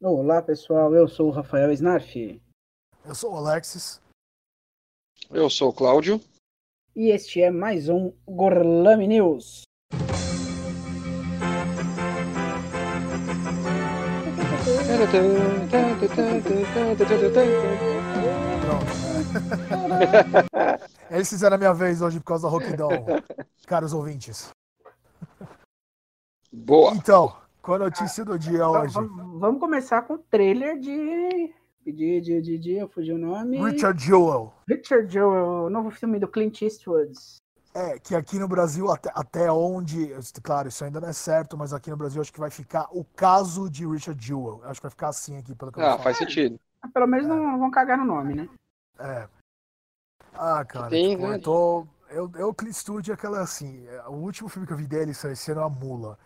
Olá pessoal, eu sou o Rafael Snarf Eu sou o Alexis. Eu sou o Cláudio. e este é mais um Gorlame News. Eles fizeram a minha vez hoje por causa da Rockdown, caros ouvintes. Boa. Então, com a notícia do dia hoje. va- Vamos começar com o trailer de. De, de, de, de, eu fugi o nome. Richard Jewell. Richard Jewell, o novo filme do Clint Eastwood. É, que aqui no Brasil, até, até onde. Claro, isso ainda não é certo, mas aqui no Brasil acho que vai ficar o caso de Richard Jewell. Acho que vai ficar assim aqui, pelo que eu Ah, faz sentido. Pelo menos não vão cagar no nome, né? É. Ah, cara, Tem, tipo, né? eu tô. Eu, eu Clint Eastwood é aquela assim. é, O último filme que eu vi dele saiu esse ano, A Mula.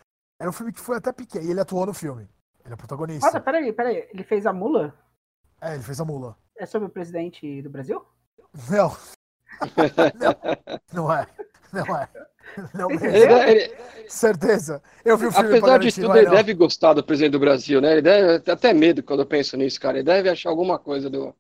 Era um filme que foi até pequeno. E ele atuou no filme. Ele é protagonista. Nossa, peraí, peraí. Ele fez a mula? É, ele fez a mula. É sobre o presidente do Brasil? Não. não, não é. Não é. Não Ele mesmo. Ele deve- ele- Certeza. Eu vi o filme apesar de tudo, é ele não. deve gostar do presidente do Brasil, né? Ele deve ter até medo quando eu penso nisso, cara. Ele deve achar alguma coisa do,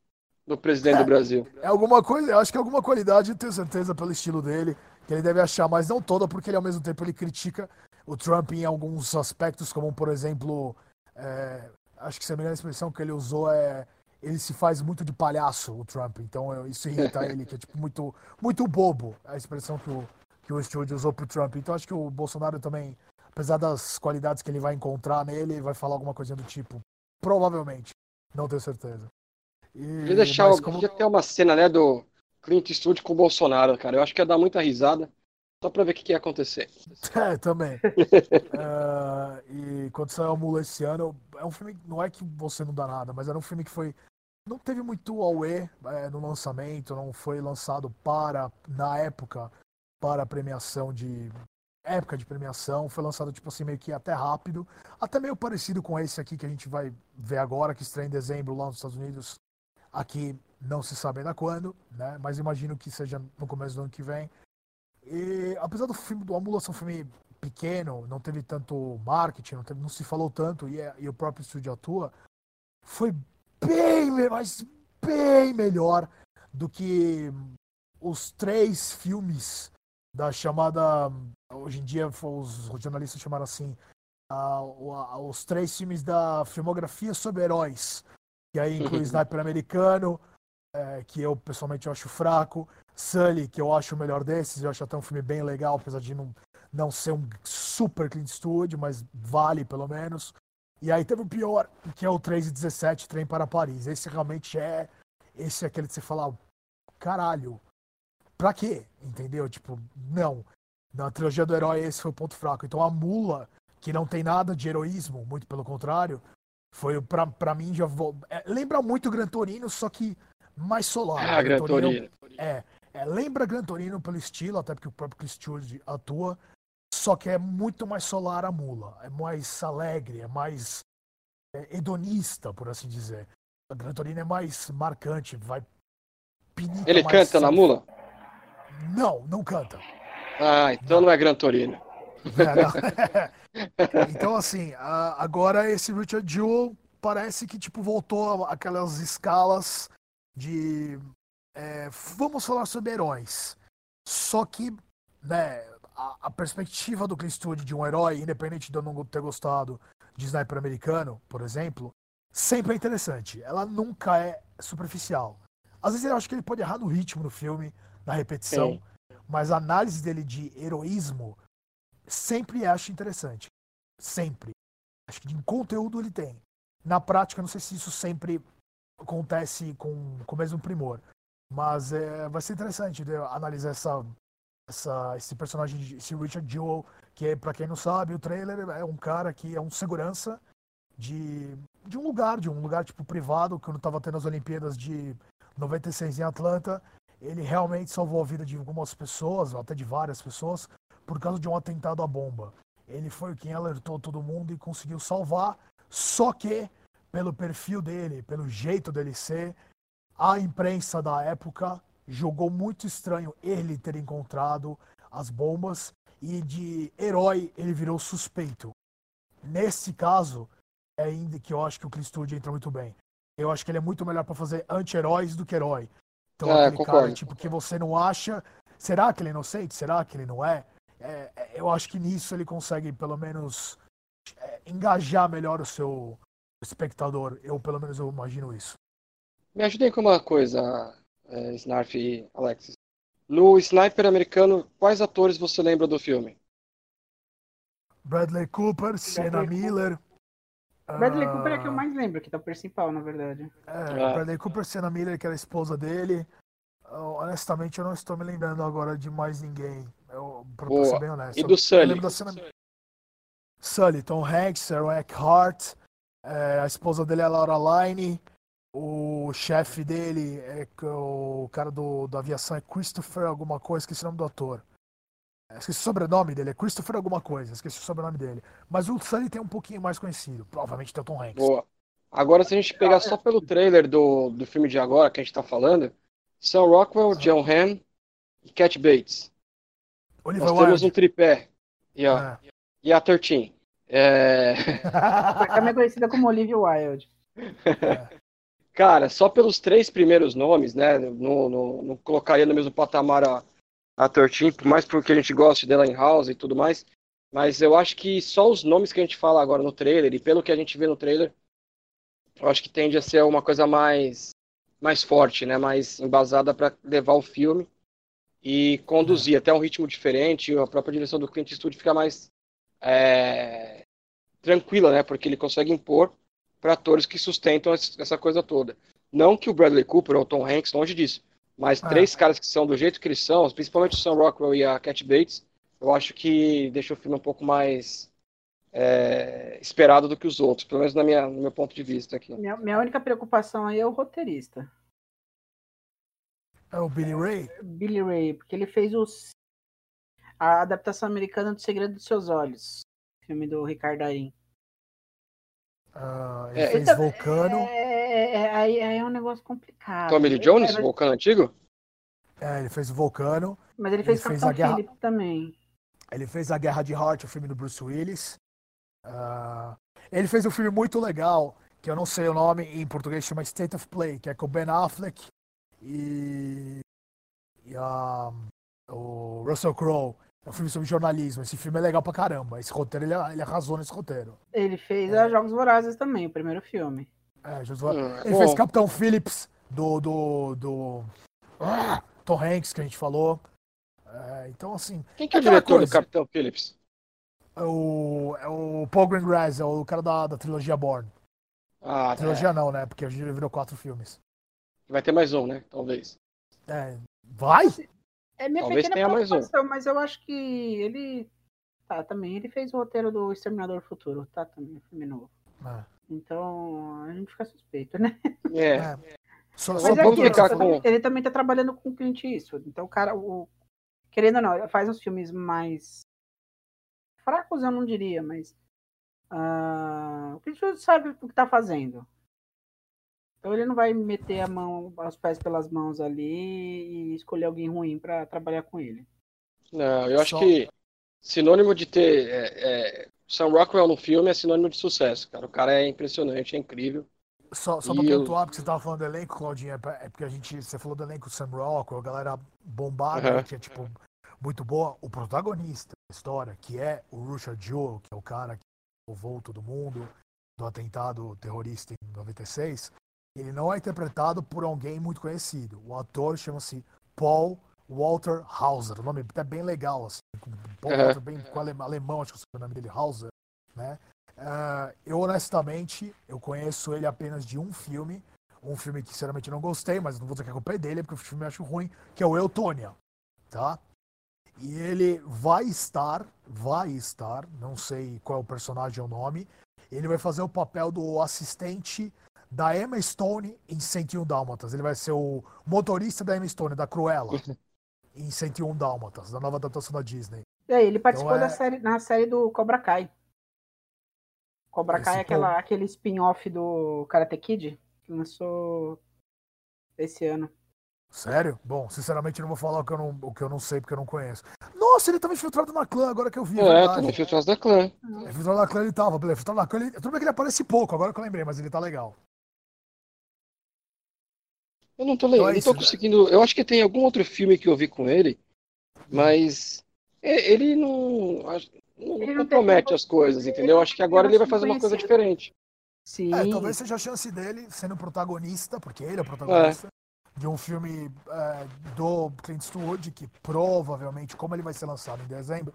do presidente do Brasil. É alguma coisa, eu acho que é alguma qualidade, eu tenho certeza, pelo estilo dele, que ele deve achar, mas não toda, porque ele ao mesmo tempo ele critica o Trump em alguns aspectos, como por exemplo, é, acho que se a melhor expressão que ele usou é ele se faz muito de palhaço, o Trump, então isso irrita ele, que é tipo muito, muito bobo, a expressão que o, que o Stewart usou pro Trump. Então acho que o Bolsonaro também, apesar das qualidades que ele vai encontrar nele, vai falar alguma coisa do tipo, provavelmente, não tenho certeza. E, Podia deixar, mas como- podia ter uma cena, né, do Clint Eastwood com o Bolsonaro, cara. Eu acho que ia dar muita risada. Só pra ver o que, que ia acontecer. É, também. Ah, e quando saiu a Mula esse ano, é um filme, não é que você não dá nada, mas era um filme que foi. Não teve muito auê é, no lançamento, não foi lançado para, na época, para premiação de. Época de premiação, foi lançado tipo assim, meio que até rápido, até meio parecido com esse aqui que a gente vai ver agora, que estreia em dezembro lá nos Estados Unidos. Aqui não se sabe ainda quando, né? Mas imagino que seja no começo do ano que vem. E apesar do filme do Amula ser um filme pequeno, não teve tanto marketing, não, teve- não se falou tanto e, é- e o próprio estúdio atua, foi bem, mas bem melhor do que os três filmes da chamada, hoje em dia os jornalistas chamaram assim, o- a- os três filmes da filmografia sobre heróis, que aí inclui Sniper Americano, eh, que eu pessoalmente acho fraco, Sully, que eu acho o melhor desses, eu acho até um filme bem legal, apesar de não, não ser um super Clint Eastwood, mas vale pelo menos. E aí teve o pior, que é o 3 e 17, Trem para Paris. Esse realmente é. Esse é aquele que você fala, caralho, pra quê? Entendeu? Tipo, não. Na trilogia do herói, esse foi o ponto fraco. Então a mula, que não tem nada de heroísmo, muito pelo contrário, foi pra, pra mim já. vo- é, lembra muito Gran Torino, só que mais solar. Ah, Gran Torino. É, é, lembra Gran Torino pelo estilo, até porque o próprio Chris Stewart atua, só que é muito mais solar a mula, é mais alegre, é mais é, hedonista, por assim dizer. A Gran Torino é mais marcante, vai pinica Ele canta na mula? Não, não canta. Ah, então não é Gran Torino. É, não. então, assim, a- agora esse Richard Jewell parece que, tipo, voltou aquelas escalas de. é, vamos falar sobre heróis. Só que, né, a, a perspectiva do Clint Eastwood de um herói, independente de eu não ter gostado de Sniper Americano, por exemplo, sempre é interessante. Ela nunca é superficial. Às vezes eu acho que ele pode errar no ritmo do filme, na repetição, Sim. mas a análise dele de heroísmo sempre acho interessante. Sempre. Acho que em conteúdo ele tem. Na prática, não sei se isso sempre acontece com, com o mesmo primor. Mas é, vai ser interessante né, analisar essa, essa, esse personagem, esse Richard Jewell, que, é, pra quem não sabe, o trailer é um cara que é um segurança de, de um lugar, de um lugar tipo privado, quando tava tendo as Olimpíadas de 96 em Atlanta. Ele realmente salvou a vida de algumas pessoas, até de várias pessoas, por causa de um atentado à bomba. Ele foi quem alertou todo mundo e conseguiu salvar, só que, pelo perfil dele, pelo jeito dele ser, a imprensa da época julgou muito estranho ele ter encontrado as bombas e de herói ele virou suspeito. Nesse caso, ainda que eu acho que o Eastwood entra muito bem. Eu acho que ele é muito melhor para fazer anti-heróis do que herói. Então, É, aquele concordo. cara tipo, que você não acha. Será que ele é inocente? Será que ele não é? É, é, eu acho que nisso ele consegue, pelo menos, é, engajar melhor o seu espectador. Eu, pelo menos, eu imagino isso. Me ajudem com uma coisa, é, Snarf e Alexis. No Sniper americano, quais atores você lembra do filme? Bradley Cooper, Sienna. Miller. Bradley ah, Cooper é que eu mais lembro, que tá o principal, na verdade. É, Ah. Bradley Cooper, Sienna Miller, que era a esposa dele. Eu, honestamente, eu não estou me lembrando agora de mais ninguém. Eu, pra, pra Boa. ser bem honesto. E do Eu Sully? lembro da Sienna... Sully, Tom Hanks, Aaron Eckhart. É, a esposa dele é a Laura Line. O chefe dele, é o cara do, da aviação é Christopher alguma coisa, esqueci o nome do ator. É, Esqueci o sobrenome dele, é Christopher alguma coisa, esqueci o sobrenome dele. Mas o Sully tem um pouquinho mais conhecido, provavelmente tem o Tom Hanks. Boa. Agora, se a gente pegar só pelo trailer do, do filme de agora que a gente tá falando, Sam Rockwell, John Hamm e Cat Bates. Oliver Nós temos um Wilde. tripé. E, ó, É. e a Thirteen. É, Também conhecida como Olivia Wilde. cara, só pelos três primeiros nomes, né? Não, não, não colocaria no mesmo patamar a, a Thirteen, por mais porque a gente goste dela em House e tudo mais. Mas eu acho que só os nomes que a gente fala agora no trailer, e pelo que a gente vê no trailer, eu acho que tende a ser uma coisa mais, mais forte, né? Mais embasada para levar o filme e conduzir até um ritmo diferente. A própria direção do Clint Eastwood fica mais é, tranquila, né? Porque ele consegue impor para atores que sustentam essa coisa toda. Não que o Bradley Cooper ou o Tom Hanks, longe disso. Mas É. três caras que são do jeito que eles são, principalmente o Sam Rockwell e a Cat Bates, eu acho que deixa o filme um pouco mais é, esperado do que os outros, pelo menos na minha, no meu ponto de vista aqui. Minha, minha única preocupação aí é o roteirista, É o Billy Ray? Billy Ray, porque ele fez os, a adaptação americana do Segredo dos Seus Olhos, filme do Ricardo Darim. Ah, ele É. fez Então, Vulcano. É, é, é, aí, aí é um negócio complicado. Tommy Lee Jones, é, mas- Vulcano Antigo? É, ele fez o Vulcano. Mas ele fez ele fez a guerra- Philip também. Ele fez A Guerra de Heart, o filme do Bruce Willis. Ah, ele fez um filme muito legal, que eu não sei o nome, em português chama State of Play, que é com o Ben Affleck e, e a- o Russell Crowe. É um filme sobre jornalismo. Esse filme é legal pra caramba. Esse roteiro, ele, ele arrasou nesse roteiro. Ele fez É. a Jogos Vorazes também, o primeiro filme. É, Jesus- Hum, Ele bom, fez Capitão Phillips do, do, do ah, Tom Hanks, que a gente falou. É, então, assim, Quem que é o aquela diretor do coisa. Capitão Phillips? é o, é o Paul Greengrass, é o cara da, da trilogia Bourne. Ah, Trilogia não, né? Porque a gente virou quatro filmes. é. vai ter mais um, né? Talvez. É, vai? É minha Talvez pequena tenha mais um. preocupação, mas eu acho que ele. Tá, também. Ele fez o roteiro do Exterminador do Futuro, tá? Também, filme novo. É. Então, a gente fica suspeito, né? É. É. Só, Mas só é aquilo, ficar ele com- também- ele também tá trabalhando com o Clint Eastwood. Então, o cara, o... querendo ou não, ele faz uns filmes mais fracos, eu não diria, mas ah, o Clint Eastwood sabe o que tá fazendo. Então ele não vai meter a mão, os pés pelas mãos ali e escolher alguém ruim pra trabalhar com ele. Não, eu acho Só- que sinônimo de ter é, é, Sam Rockwell no filme é sinônimo de sucesso, cara. O cara é impressionante, é incrível. Só, só pra eu- pontuar, porque você tava falando do elenco, Claudinha, é é porque a gente. Você falou do elenco Sam Rockwell, a galera bombada, né, que é tipo muito boa. O protagonista da história, que é o Richard Jewell, que é o cara que salvou todo mundo do atentado terrorista em 96, ele não é interpretado por alguém muito conhecido. O ator chama-se Paul Walter Hauser. O nome é bem legal, assim. Paul. Walter, bem com ale- alemão, acho que é o nome dele, Hauser, né? Ah, eu honestamente, eu conheço ele apenas de um filme, um filme que sinceramente não gostei, mas não vou dizer que a culpa é dele, porque o filme eu acho ruim, que é o Eutônia, tá? E ele vai estar, vai estar, não sei qual é o personagem ou o nome, ele vai fazer o papel do assistente da Emma Stone em 101 Dálmatas. Ele vai ser o motorista da Emma Stone, da Cruella, em 101 Dálmatas, da nova adaptação da Disney. E aí, ele participou Então é- da série, na série do Cobra Kai. Cobra Esse Kai é aquela, Paul- aquele spin-off do Karate Kid que lançou esse ano. Sério? Bom, sinceramente eu não vou falar o que eu não, o que eu não sei porque eu não conheço. Nossa, ele tava infiltrado na clã, agora que eu vi. É, é tava infiltrado na clã. É, infiltrado na clã ele tava, infiltrado na clã ele. Tudo bem que ele aparece pouco, agora que eu lembrei, mas ele tá legal. Eu não tô lendo, então é não tô conseguindo. Eu acho que tem algum outro filme que eu vi com ele, mas ele não, não, ele não compromete as coisas, entendeu? Eu acho que agora ele vai fazer uma coisa diferente. Sim. É, talvez seja a chance dele sendo protagonista, porque ele é o protagonista, é. de um filme é, do Clint Eastwood, que provavelmente, como ele vai ser lançado em dezembro,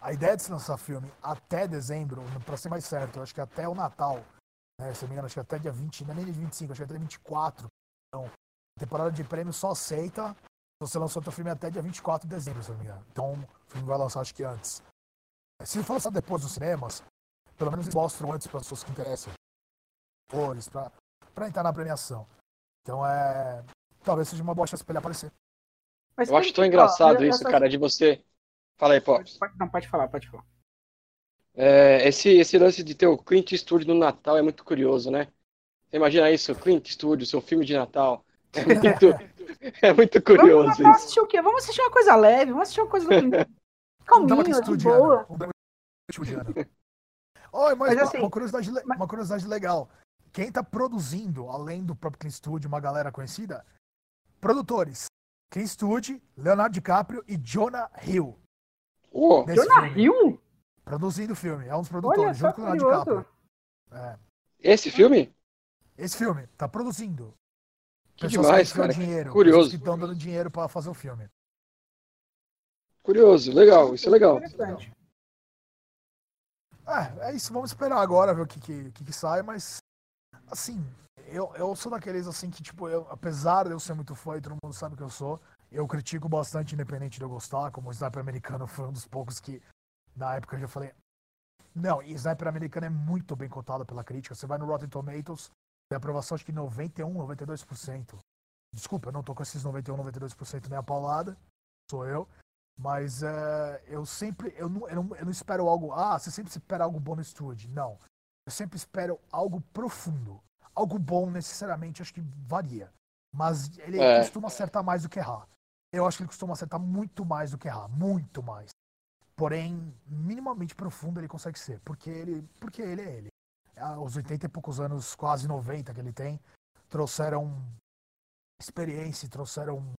a ideia de se lançar filme até dezembro, para ser mais certo, eu acho que até o Natal, né, se não me engano, acho que até dia 20, não é nem dia 25, acho que até 24. Então, a temporada de prêmio só aceita se você lançou seu filme até dia 24 de dezembro, se não me engano. Então, o filme vai lançar acho que antes. Se for lançado depois dos cinemas, pelo menos eles mostram antes para as pessoas que interessam. Cores, para entrar na premiação. Então é. Talvez seja uma boa chance para ele aparecer. Mas eu acho tão engraçado isso, cara, de você. Fala aí, Pop. Não, pode falar, pode falar. É, esse, esse lance de ter o Clint Eastwood no Natal é muito curioso, né? Você imagina isso, Clint Eastwood, seu filme de Natal. É muito, é muito curioso vamos, vamos assistir o quê? Vamos assistir uma coisa leve, vamos assistir uma coisa calminha, de boa. Oi, mas, mas assim, uma, curiosidade, mas... uma curiosidade legal. Quem tá produzindo, além do próprio Clint Eastwood, uma galera conhecida, produtores. Clint Eastwood, Leonardo DiCaprio e Jonah Hill. Oh, Jonah filme. Hill? Produzindo o filme, é um dos produtores, junto com o Leonardo DiCaprio. É. Esse filme? Esse filme, tá produzindo. Que demais, cara. Dinheiro, Curioso. Que estão dando dinheiro para fazer o filme. Curioso, legal, isso é legal. É, é isso, vamos esperar agora ver o que, que, que, que sai, mas assim, eu, eu sou daqueles assim que, tipo, eu, apesar de eu ser muito fã e todo mundo sabe que eu sou, eu critico bastante, independente de eu gostar, como o Sniper Americano foi um dos poucos que, na época, eu já falei. Não, e Sniper Americano é muito bem cotado pela crítica. Você vai no Rotten Tomatoes, tem aprovação acho que 91, 92%. Desculpa, eu não tô com esses 91, 92% nem a paulada. Sou eu. Mas é, eu sempre. Eu não, eu, não, eu não espero algo. Ah, você sempre espera algo bom no estúdio. Não. Eu sempre espero algo profundo. Algo bom, necessariamente, acho que varia. Mas ele é. costuma acertar mais do que errar. Eu acho que ele costuma acertar muito mais do que errar. Muito mais. Porém, minimamente profundo ele consegue ser. Porque ele, porque ele é ele os 80 e poucos anos, quase 90 que ele tem, trouxeram experiência, trouxeram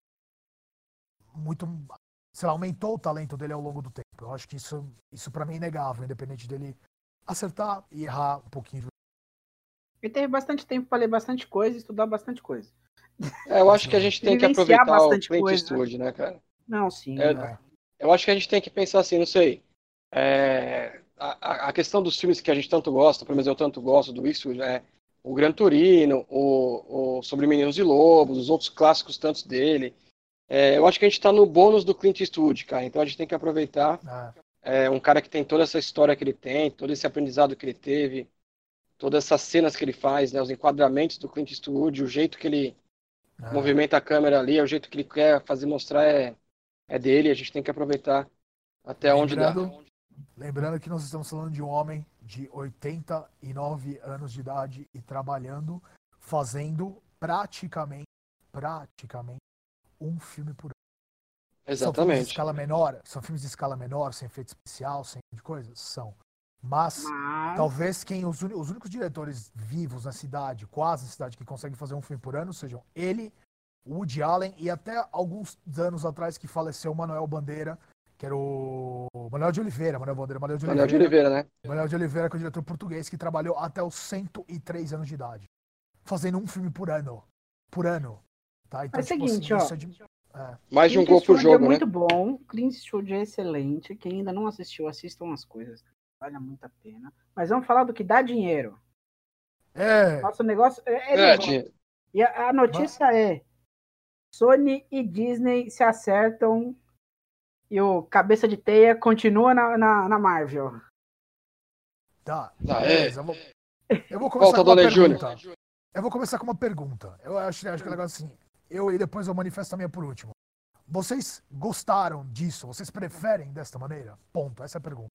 muito, sei lá, aumentou o talento dele ao longo do tempo. Eu acho que isso, isso para mim é inegável, independente dele acertar e errar um pouquinho. Ele teve bastante tempo para ler bastante coisa, estudar bastante coisa. É, eu acho que a gente tem que aproveitar o Clint Eastwood, né, cara? Não, sim. É? Eu acho que a gente tem que pensar assim, não sei. É, a, a, questão dos filmes que a gente tanto gosta, pelo menos eu tanto gosto do isso, é o Gran Turino, o, o Sobre Meninos e Lobos, os outros clássicos tantos dele. É, eu acho que a gente está no bônus do Clint Eastwood, cara. Então a gente tem que aproveitar. Ah. É um cara que tem toda essa história que ele tem, todo esse aprendizado que ele teve, todas essas cenas que ele faz, né, os enquadramentos do Clint Eastwood, o jeito que ele ah. movimenta a câmera ali, o jeito que ele quer fazer mostrar é, é dele. A gente tem que aproveitar até onde dá. Lembrando que nós estamos falando de um homem de 89 anos de idade e trabalhando, fazendo praticamente, praticamente um filme por ano. Exatamente. São filmes de escala menor, são filmes de escala menor, sem efeito especial, sem de coisas, são. Mas, Mas... talvez quem os, os, únicos diretores vivos na cidade, quase na cidade, que conseguem fazer um filme por ano, sejam ele, Woody Allen e até alguns anos atrás que faleceu Manuel Bandeira, que era o Manuel de Oliveira, Manuel Bandeira, Manuel de Oliveira. Manuel de Oliveira, né? Manuel de Oliveira, que é o diretor português, que trabalhou até os 103 anos de idade. Fazendo um filme por ano. Por ano. Tá? Então, é o tipo, seguinte, assim, ó. É de... é. Mais de um gol por jogo, é né? muito bom, Clint Eastwood é excelente. Quem ainda não assistiu, assistam as coisas. Vale muito a pena. Mas vamos falar do que dá dinheiro. É. Nosso negócio é, é, é dinheiro. E a, a notícia Mas... é: Sony e Disney se acertam e o Cabeça de Teia continua na, na, na Marvel. Tá, tá beleza. É. Eu, vou, eu vou começar Volta, com uma pergunta. Júnior. Eu vou começar com uma pergunta. Eu acho, acho que é legal assim. Eu e depois eu manifesto a minha por último. Vocês gostaram disso? Vocês preferem desta maneira? Ponto. Essa é a pergunta.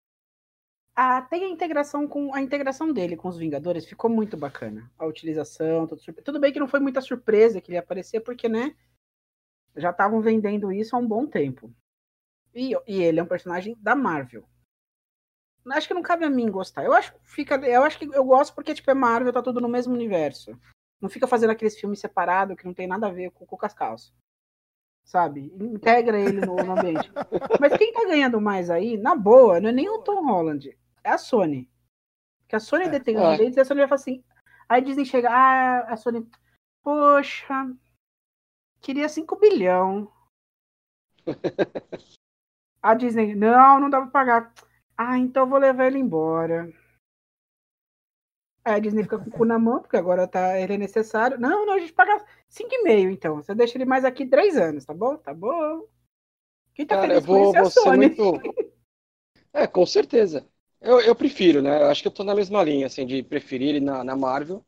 Ah, tem a integração com a integração dele com os Vingadores ficou muito bacana. A utilização, tudo, tudo bem que não foi muita surpresa que ele ia aparecer, porque né, já estavam vendendo isso há um bom tempo. E, e ele é um personagem da Marvel. Acho que não cabe a mim gostar. Eu acho, fica, eu acho que eu gosto porque, tipo, é Marvel, tá tudo no mesmo universo. Não fica fazendo aqueles filmes separados que não tem nada a ver com o Cascalço. Sabe? Integra ele no, no ambiente. Mas quem tá ganhando mais aí, na boa, não é nem o Tom Holland, é a Sony. Que a Sony é, detém os direitos e a Sony vai falar assim. Aí Disney chega, ah, a Sony, poxa, queria 5 bilhão. A Disney, não, não dá pra pagar. Ah, então eu vou levar ele embora. Aí a Disney fica com o cu na mão, porque agora tá, ele é necessário. Não, não, a gente paga 5,5 então. Você deixa ele mais aqui 3 anos, tá bom? Tá bom. Quem tá Cara, feliz eu vou, com isso é a Sony. Muito... É, com certeza. Eu, eu prefiro, né? Eu acho que eu tô na mesma linha, assim, de preferir ele na, na Marvel.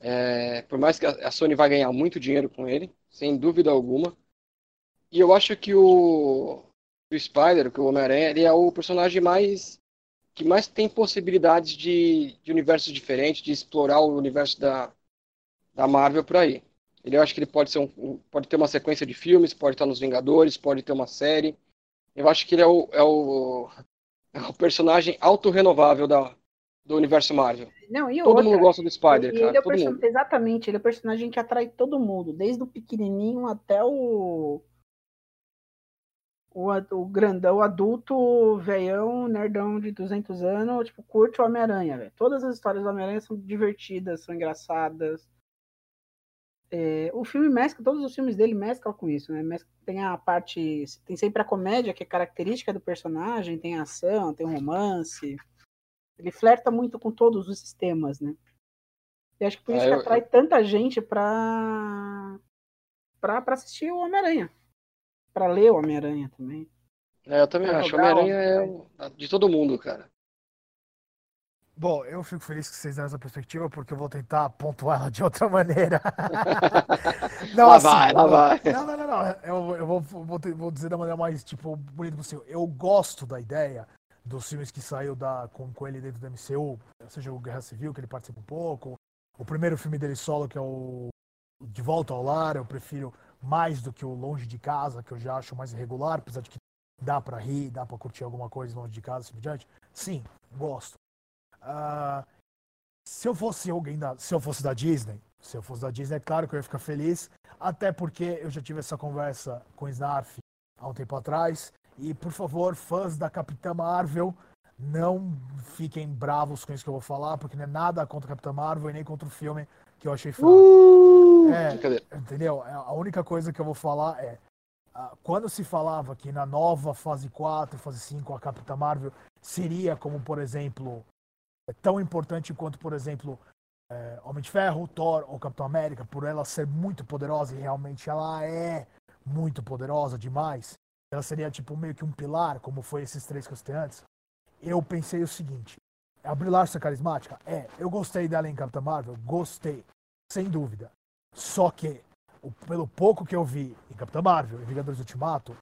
É, por mais que a Sony vai ganhar muito dinheiro com ele, sem dúvida alguma. E eu acho que o, o Spider, que o Homem-Aranha, ele é o personagem mais que mais tem possibilidades de, de universos diferentes, de explorar o universo da, da Marvel por aí. Ele, eu acho que ele pode, ser um, pode ter uma sequência de filmes, pode estar nos Vingadores, pode ter uma série. Eu acho que ele é o, é o, é o personagem autorrenovável da, do universo Marvel. Não, e todo outra, mundo gosta do Spider, cara. Ele é todo mundo. Exatamente, ele é o personagem que atrai todo mundo, desde o pequenininho até o o, o grandão, o adulto, veião, nerdão de 200 anos, tipo, curte o Homem-Aranha, velho. Todas as histórias do Homem-Aranha são divertidas, são engraçadas. É, o filme mescla, todos os filmes dele mesclam com isso, né? Mescla, tem a parte, tem sempre a comédia, que é característica do personagem, tem a ação, tem o romance. Ele flerta muito com todos os sistemas, né? E acho que por isso é, que atrai eu... tanta gente pra, pra, pra assistir o Homem-Aranha para ler o Homem-Aranha também. É, eu também pra acho. O Homem-Aranha é de todo mundo, cara. Bom, eu fico feliz que vocês deram essa perspectiva, porque eu vou tentar pontuar ela de outra maneira. não, lá assim, vai, lá vai. Não, não, não, não. Eu, eu vou, vou, vou, dizer da maneira mais, tipo, bonita possível. Eu gosto da ideia dos filmes que saiu da, com, com ele dentro do MCU, seja o Guerra Civil, que ele participa um pouco, o primeiro filme dele solo, que é o De Volta ao Lar, eu prefiro mais do que o Longe de Casa, que eu já acho mais irregular, apesar de que dá para rir, dá para curtir alguma coisa longe de casa, assim por diante. Sim, gosto. Uh, se eu fosse alguém da, se eu fosse da Disney, se eu fosse da Disney, é claro que eu ia ficar feliz, até porque eu já tive essa conversa com o Snarf há um tempo atrás. E por favor, fãs da Capitã Marvel, não fiquem bravos com isso que eu vou falar, porque não é nada contra a Capitã Marvel e nem contra o filme que eu achei fraco. Uh, é, entendeu? É, a única coisa que eu vou falar é quando se falava que na nova fase 4, fase 5, a Capitã Marvel seria como, por exemplo, é tão importante quanto, por exemplo, é, Homem de Ferro, Thor ou Capitão América, por ela ser muito poderosa e realmente ela é muito poderosa demais, ela seria tipo meio que um pilar, como foi esses três que eu citei antes. Eu pensei o seguinte: a Brie Larson é carismática? É. Eu gostei dela em Capitã Marvel? Gostei. Sem dúvida. Só que, pelo pouco que eu vi em Capitã Marvel e Vingadores Ultimato,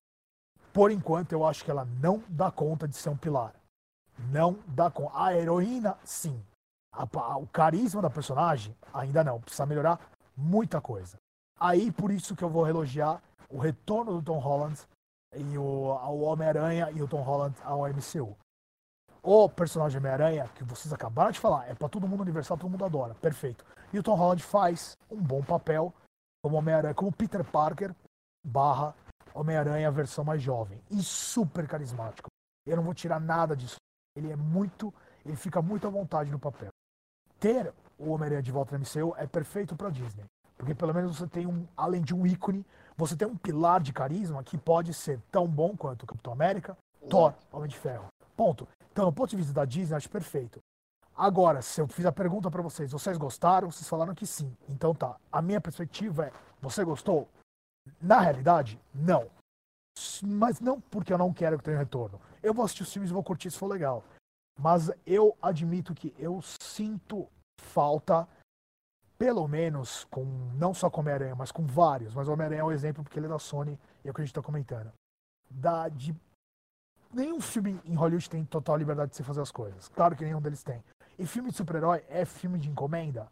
por enquanto eu acho que ela não dá conta de ser um pilar. Não dá conta. A heroína, sim. A, a, o carisma da personagem, ainda não. Precisa melhorar muita coisa. Aí, por isso que eu vou elogiar o retorno do Tom Holland e o, o Homem-Aranha e o Tom Holland ao MCU o personagem Homem-Aranha, que vocês acabaram de falar, é para todo mundo universal, todo mundo adora. Perfeito. E o Tom Holland faz um bom papel como Homem-Aranha, como Peter Parker barra Homem-Aranha versão mais jovem. E super carismático. Eu não vou tirar nada disso. Ele é muito. Ele fica muito à vontade no papel. Ter o Homem-Aranha de volta no MCU é perfeito para Disney. Porque pelo menos você tem um, além de um ícone, você tem um pilar de carisma que pode ser tão bom quanto o Capitão América, Thor, Homem de Ferro. Ponto. Então, do ponto de vista da Disney, acho perfeito. Agora, se eu fiz a pergunta para vocês, vocês gostaram? Vocês falaram que sim. Então tá. A minha perspectiva é: você gostou? Na realidade, não. Mas não porque eu não quero que tenha retorno. Eu vou assistir os filmes e vou curtir se for legal. Mas eu admito que eu sinto falta, pelo menos com não só com Homem-Aranha, mas com vários. Mas o Homem-Aranha é um exemplo porque ele é da Sony e é o que a gente está comentando. Da, de nenhum filme em Hollywood tem total liberdade de se fazer as coisas. Claro que nenhum deles tem. E filme de super-herói é filme de encomenda?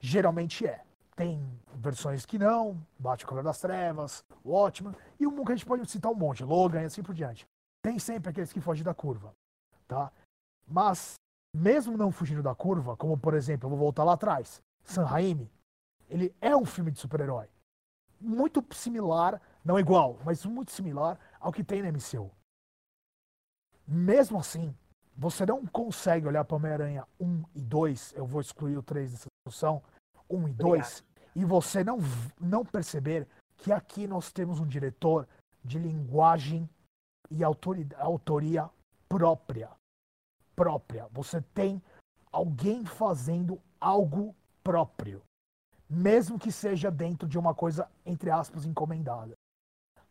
Geralmente é. Tem versões que não, Bate o Calor das Trevas, Watchmen, e um que a gente pode citar um monte, Logan e assim por diante. Tem sempre aqueles que fogem da curva, tá? Mas, mesmo não fugindo da curva, como por exemplo, eu vou voltar lá atrás, San Raimi, ele é um filme de super-herói. Muito similar, não igual, mas muito similar ao que tem na MCU. Mesmo assim, você não consegue olhar para Homem-Aranha 1 e 2, eu vou excluir o 3 dessa discussão, 1 e 2, e você não, não perceber que aqui nós temos um diretor de linguagem e autoria própria. Própria. Você tem alguém fazendo algo próprio. Mesmo que seja dentro de uma coisa, entre aspas, encomendada.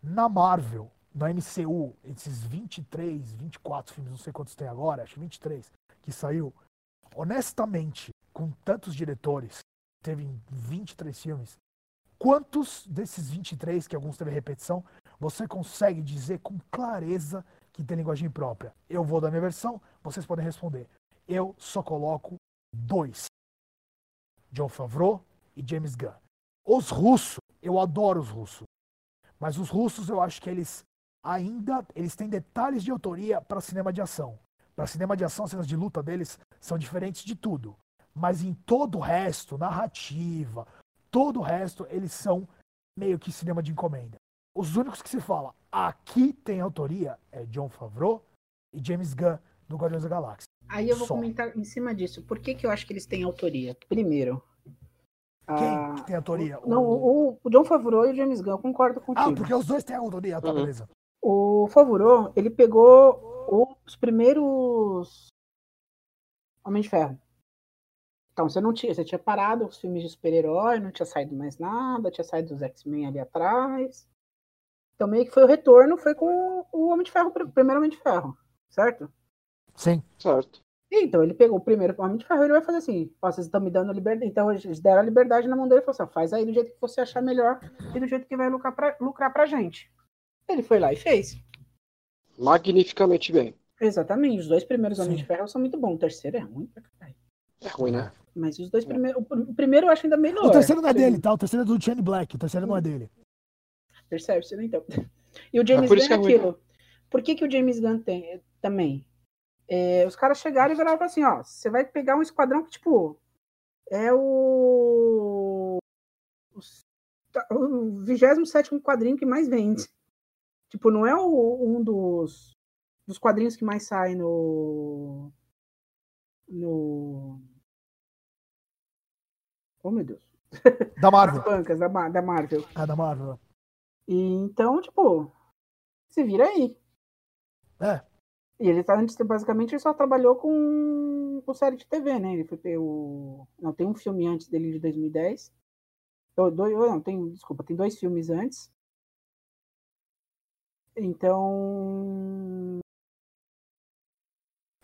Na Marvel, na MCU, esses 23, 24 filmes, não sei quantos tem agora, acho que 23, que saiu. Honestamente, com tantos diretores, teve 23 filmes, quantos desses 23, que alguns teve repetição, você consegue dizer com clareza que tem linguagem própria? Eu vou dar minha versão, vocês podem responder. Eu só coloco dois: John Favreau e James Gunn. Os russos, eu adoro os russos. Mas os russos, eu acho que eles ainda eles têm detalhes de autoria para cinema de ação. Para cinema de ação, as cenas de luta deles são diferentes de tudo. Mas em todo o resto, narrativa, todo o resto, eles são meio que cinema de encomenda. Os únicos que se fala aqui tem autoria é John Favreau e James Gunn do Guardiões da Galáxia. Aí eu vou Só. comentar em cima disso. Por que, que eu acho que eles têm autoria? Primeiro. Quem a... que tem autoria? Não, o... o, John Favreau e o James Gunn, eu concordo contigo. Ah, porque os dois têm autoria, tá, uhum. beleza. O Favreau, ele pegou os primeiros Homem de Ferro. Então, você não tinha, você tinha parado os filmes de super-herói, não tinha saído mais nada, tinha saído os X-Men ali atrás. Então, meio que foi o retorno, foi com o Homem de Ferro, o primeiro Homem de Ferro, certo? Sim. Certo. Então, ele pegou o primeiro Homem de Ferro e ele vai fazer assim: ó, vocês estão me dando liberdade. Então, eles deram a liberdade na mão dele e falou assim: faz aí do jeito que você achar melhor e do jeito que vai lucrar pra, lucrar pra gente. Ele foi lá e fez. Magnificamente bem. Exatamente. Os dois primeiros Homens de Ferro são muito bons. O terceiro é ruim pra caralho. É ruim, né? Mas os dois primeiros. O primeiro eu acho ainda melhor. O terceiro não é dele, tá? O terceiro é do Shane Black. O terceiro não é dele. Percebe-se, né, então? E o James Gunn é, é aquilo. Por que, que o James Gunn tem também? É, os caras chegaram e viraram assim, ó, você vai pegar um esquadrão que, tipo, é o. O 27 quadrinho que mais vende. Tipo, não é o, um dos, dos quadrinhos que mais sai no. No. Oh, meu Deus. Da Marvel. As bancas da, da Marvel. Ah, da Marvel. E, então, tipo, se vira aí. É. E ele tá antes, basicamente, ele só trabalhou com, com série de TV, né? Ele foi ter o. Não, tem um filme antes dele de 2010. Dois, não, tem, desculpa, tem dois filmes antes. Então.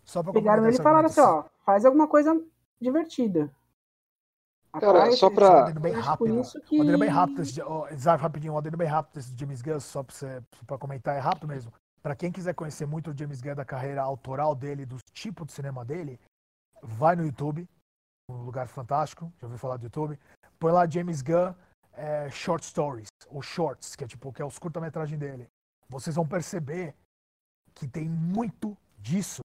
Só pra pegaram ele e falaram assim, ó, faz alguma coisa divertida. Cara, só pra. Um bem rápido. Que... Um bem rápido, esse, oh, rapidinho, um adendo bem rápido esse James Gunn, só pra, você, pra comentar, é rápido mesmo. Pra quem quiser conhecer muito o James Gunn, da carreira autoral dele, do tipo de cinema dele, vai no YouTube, um lugar fantástico, já ouviu falar do YouTube. Põe lá James Gunn é, Short Stories, ou Shorts, que é tipo, que é os curta-metragem dele. Vocês vão perceber que tem muito disso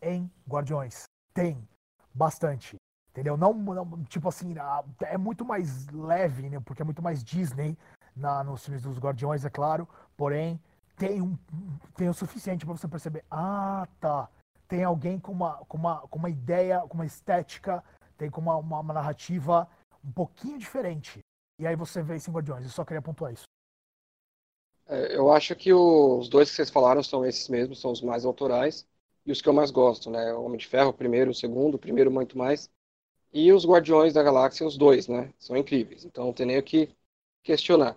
em Guardiões. Tem bastante. Entendeu? Não, não, tipo assim, é muito mais leve, né? Porque é muito mais Disney na, nos filmes dos Guardiões, é claro. Porém, tem, um, tem o suficiente para você perceber. Ah, tá. Tem alguém com uma, com uma, com uma ideia, com uma estética, tem com uma, uma, uma narrativa um pouquinho diferente. E aí você vê isso em Guardiões. Eu só queria pontuar isso. É, eu acho que os dois que vocês falaram são esses mesmos, são os mais autorais e os que eu mais gosto, né? O Homem de Ferro, o primeiro, o segundo, o primeiro muito mais. E os Guardiões da Galáxia, os dois, né? São incríveis. Então não tem nem o que questionar.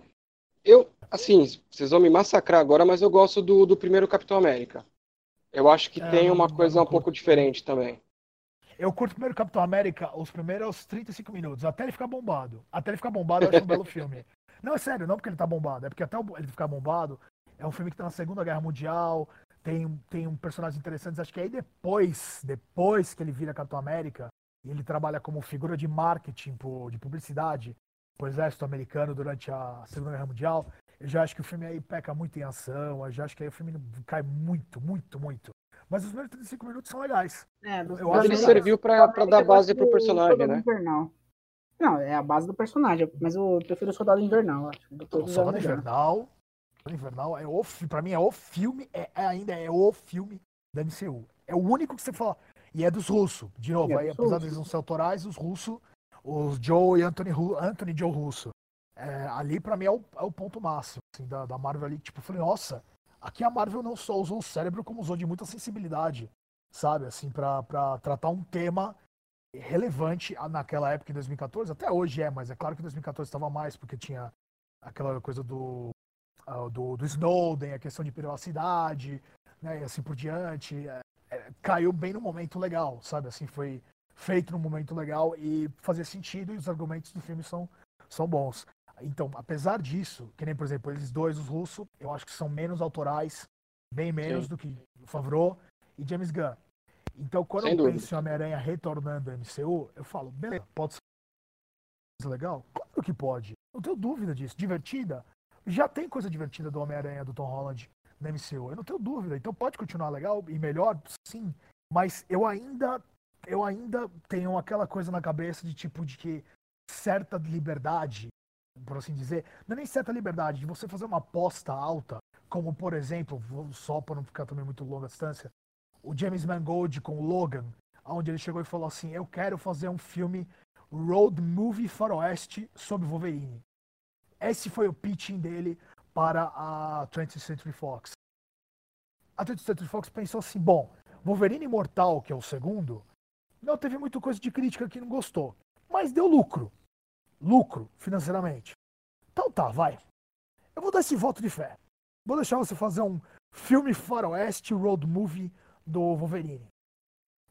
Eu, assim, vocês vão me massacrar agora, mas eu gosto do, do primeiro Capitão América. Eu acho que é, tem uma coisa não um pouco diferente também. Eu curto primeiro Capitão América, os primeiros 35 minutos, até ele ficar bombado. Até ele ficar bombado, eu acho um belo filme. Não, é sério, não porque ele tá bombado, é porque até ele ficar bombado, é um filme que tá na Segunda Guerra Mundial, tem, tem um personagem interessante, acho que aí depois, depois que ele vira Capitão América, e ele trabalha como figura de marketing, de publicidade, pro exército americano durante a Segunda Guerra Mundial. Eu já acho que o filme aí peca muito em ação, eu já acho que aí o filme cai muito, muito, muito. Mas os primeiros 35 minutos são legais. É, Eu acho ele que- serviu pra, pra dar base pro personagem, né? Invernal. Não, é a base do personagem, mas eu prefiro o Soldado Invernal, acho. De O o Soldado. Invernal. Invernal é o pra mim é o filme, é, é ainda é o filme da MCU. É o único que você fala. E é dos russos. De novo, É aí, apesar deles não ser autorais, os russos, os Joe e Anthony, Anthony Joe Russo. É, ali pra mim é o, é o ponto máximo assim, da, da Marvel ali. Tipo, eu falei, nossa, aqui a Marvel não só usou o cérebro, como usou de muita sensibilidade, sabe? Assim, pra tratar um tema relevante naquela época, em 2014. Até hoje é, mas é claro que em 2014 estava mais, porque tinha aquela coisa do, ah, do, do Snowden, a questão de privacidade, né, e assim por diante. É, é, caiu bem no momento legal, sabe? Assim, foi feito num momento legal e fazia sentido e os argumentos do filme são, são bons. Então, apesar disso, que nem, por exemplo, eles dois, os russos, eu acho que são menos autorais, bem menos Sim. do que Favreau e James Gunn. Então, quando Sem eu dúvida. penso em Homem-Aranha retornando ao MCU, eu falo, beleza, pode ser legal? Claro que pode. Não tenho dúvida disso. Divertida? Já tem coisa divertida do Homem-Aranha do Tom Holland na MCU. Eu não tenho dúvida. Então pode continuar legal e melhor, sim. Mas eu ainda, eu ainda tenho aquela coisa na cabeça de tipo de que certa liberdade, por assim dizer, não é nem certa liberdade, de você fazer uma aposta alta, como por exemplo, só para não ficar também muito longa a distância, o James Mangold com o Logan, onde ele chegou e falou assim: Eu quero fazer um filme road movie faroeste sobre Wolverine. Esse foi o pitching dele para a 20th Century Fox. A 20th Century Fox pensou assim: bom, Wolverine Imortal, que é o segundo, não teve muita coisa de crítica que não gostou, mas deu lucro. Lucro, financeiramente. Então tá, vai. Eu vou dar esse voto de fé. Vou deixar você fazer um filme faroeste road movie do Wolverine.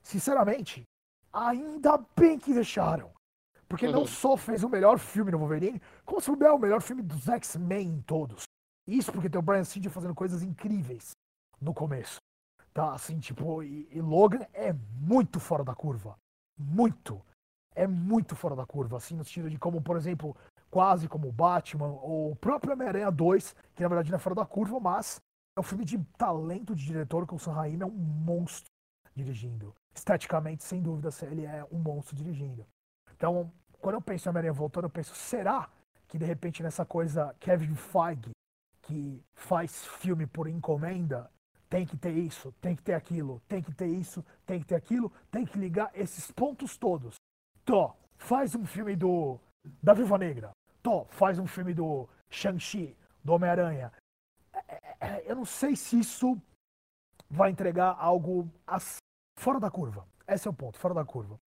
Sinceramente, ainda bem que deixaram. Porque não só fez o melhor filme no Wolverine, como se é o melhor filme dos X-Men todos. Isso porque tem o Brian Singer fazendo coisas incríveis no começo. Tá, assim, tipo, e, e Logan é muito fora da curva. Muito. É muito fora da curva, assim, no sentido de como, por exemplo, quase como Batman, ou o próprio Homem-Aranha 2, que na verdade não é fora da curva, mas é um filme de talento de diretor, que o Sam Raimi é um monstro dirigindo. Esteticamente, sem dúvida, ele é um monstro dirigindo. Então, quando eu penso em Homem-Aranha voltando, eu penso, será que de repente nessa coisa Kevin Feige, que faz filme por encomenda, tem que ter isso, tem que ter aquilo, tem que ter isso, tem que ter aquilo, tem que ligar esses pontos todos. Tó, faz um filme do da Viva Negra. Tó, faz um filme do Shang-Chi, do Homem-Aranha. É, é, Eu não sei se isso vai entregar algo as- fora da curva. Esse é o ponto, fora da curva.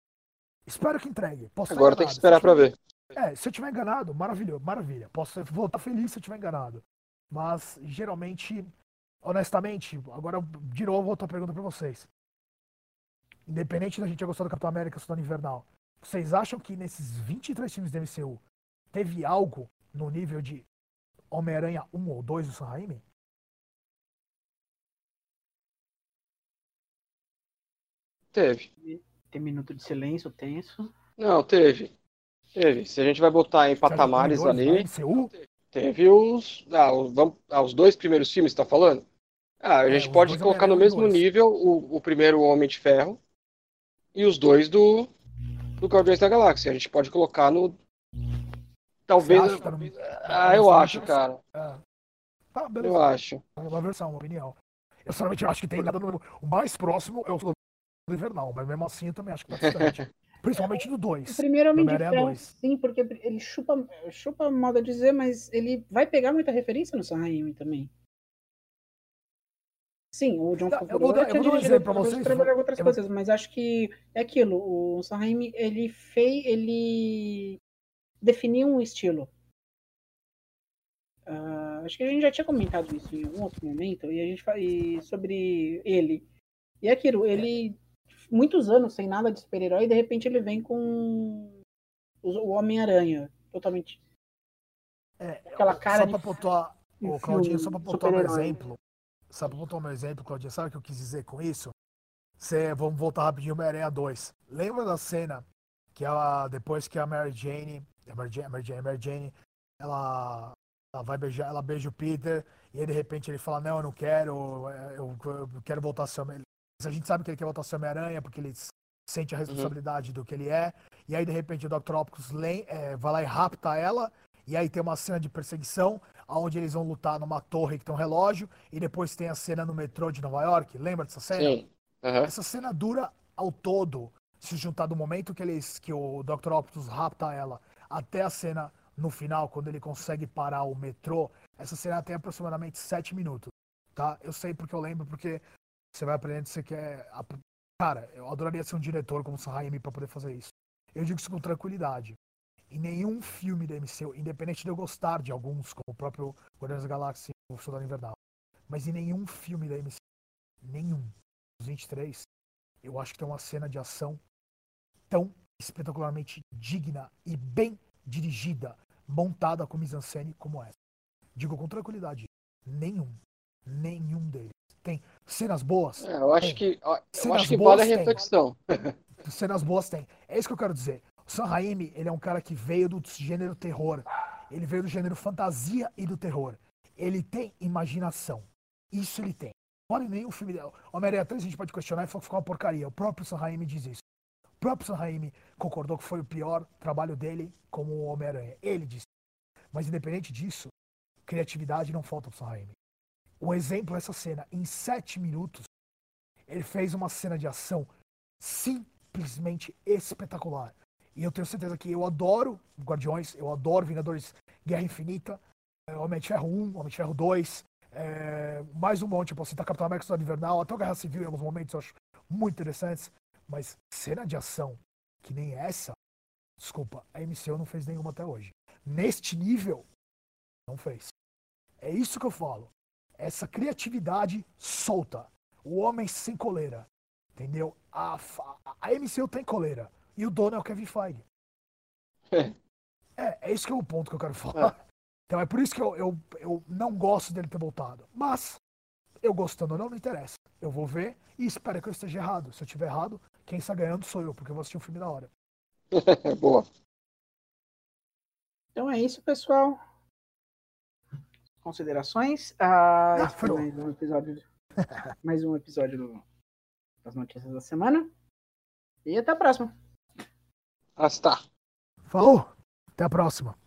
Espero que entregue. Posso Agora tem que esperar pra ver. é, se eu tiver enganado, maravilha, maravilha. Posso voltar feliz se eu tiver enganado. Mas, geralmente, honestamente, agora, de novo, outra pergunta pra vocês. Independente da gente ter gostado do Capitão América, Soldado Invernal, vocês acham que nesses 23 filmes da MCU teve algo no nível de Homem-Aranha 1 ou 2 do Sam Raimi? Teve. Tem minuto de silêncio tenso. Não, teve. Teve. Se a gente vai botar em patamares dois ali, MCU? teve os. Ah, os, vamos, ah, os dois primeiros filmes, você tá falando? Ah, a É, gente os pode colocar no mesmo dois. nível o, o primeiro Homem de Ferro e os dois do, do Guardiões da Galáxia. A gente pode colocar no. Talvez. Tá no- Ah, eu acho, cara. É. Tá, beleza. Eu acho. uma versão, uma opinião. Eu sinceramente acho que tem nada no. O mais próximo é o Soldado Invernal, mas mesmo assim eu também acho que tá distante. Principalmente do O 2. primeiro Homem de Ferro, dois. sim, porque ele chupa, chupa moda dizer, mas ele vai pegar muita referência no Sam Raimi também. Sim, o John Tá, eu Favreau vou dar- eu vou dar um exemplo outras- vocês, com outras eu coisas, mas acho que é aquilo, o Sam Raimi, ele fez, ele definiu um estilo. Ah, acho que a gente já tinha comentado isso em algum outro momento, e a gente e sobre ele. E é aquilo, ele muitos anos sem nada de super-herói, e de repente ele vem com o Homem-Aranha, totalmente É, aquela cara só de pra pontuar, de ô, Claudinho, só pra pontuar um exemplo. Só pra pontuar um exemplo, Claudinho, sabe o que eu quis dizer com isso? Cê, vamos voltar rapidinho Homem-Aranha 2. Lembra da cena que ela, depois que a Mary Jane, a Mary Jane, a Mary Jane, a Mary Jane ela Ela vai beijar, ela beija o Peter, e aí de repente ele fala, não, eu não quero, eu, eu quero voltar a ser Homem-Aranha. A gente sabe que ele quer voltar a ser Homem-Aranha, porque ele sente a uhum. responsabilidade uhum. do que ele é. E aí, de repente, o Dr. Octopus é, vai lá e rapta ela. E aí tem uma cena de perseguição, onde eles vão lutar numa torre que tem um relógio. E depois tem a cena no metrô de Nova York. Lembra dessa cena? Sim. Uhum. Essa cena dura ao todo, se juntar do momento que, eles, que o Dr. Octopus rapta ela até a cena no final, quando ele consegue parar o metrô. Essa cena tem aproximadamente sete minutos. Tá? Eu sei porque eu lembro, porque você vai aprendendo que você quer. Cara, eu adoraria ser um diretor como o Sam Raimi pra poder fazer isso. Eu digo isso com tranquilidade. Em nenhum filme da MCU, independente de eu gostar de alguns, como o próprio Guardiões da Galáxia e o Soldado Invernal, mas em nenhum filme da MCU, nenhum, dos 23, eu acho que tem uma cena de ação tão espetacularmente digna e bem dirigida, montada com mise-en-scène como essa. Digo com tranquilidade, nenhum, nenhum deles. Tem cenas boas? É, eu acho tem. que, eu acho que vale a reflexão. cenas boas tem. É isso que eu quero dizer. Sam Raimi, ele é um cara que veio do gênero terror. Ele veio do gênero fantasia e do terror. Ele tem imaginação. Isso ele tem. Olha nenhum filme. Homem-Aranha 3 a gente pode questionar e falar que ficou uma porcaria. O próprio Sam Raimi diz isso. O próprio Sam Raimi concordou que foi o pior trabalho dele como Homem-Aranha. Ele disse. Mas independente disso, criatividade não falta pro Sam Raimi. O exemplo é essa cena. Em sete minutos, ele fez uma cena de ação sim simplesmente espetacular. E eu tenho certeza que eu adoro Guardiões, eu adoro Vingadores Guerra Infinita, é, Homem de Ferro 1, Homem de Ferro 2, é, mais um monte, eu posso citar Capitão América Cidade Invernal, até o Guerra Civil em alguns momentos eu acho muito interessantes, mas cena de ação que nem essa, desculpa, a MCU não fez nenhuma até hoje. Neste nível, não fez. É isso que eu falo. Essa criatividade solta. O homem sem coleira. Entendeu? A, a, MCU tem coleira. E o dono é o Kevin Feige. é, é isso que é o ponto que eu quero falar. É. Então é por isso que eu, eu, eu não gosto dele ter voltado. Mas, eu gostando ou não, não interessa. Eu vou ver e espero que eu esteja errado. Se eu estiver errado, quem está ganhando sou eu, porque eu vou assistir um filme da hora. Boa. Então é isso, pessoal. Considerações. Ah, ah foi mais um episódio. mais um episódio do as notícias da semana. E até a próxima. Hasta. Falou. Até a próxima.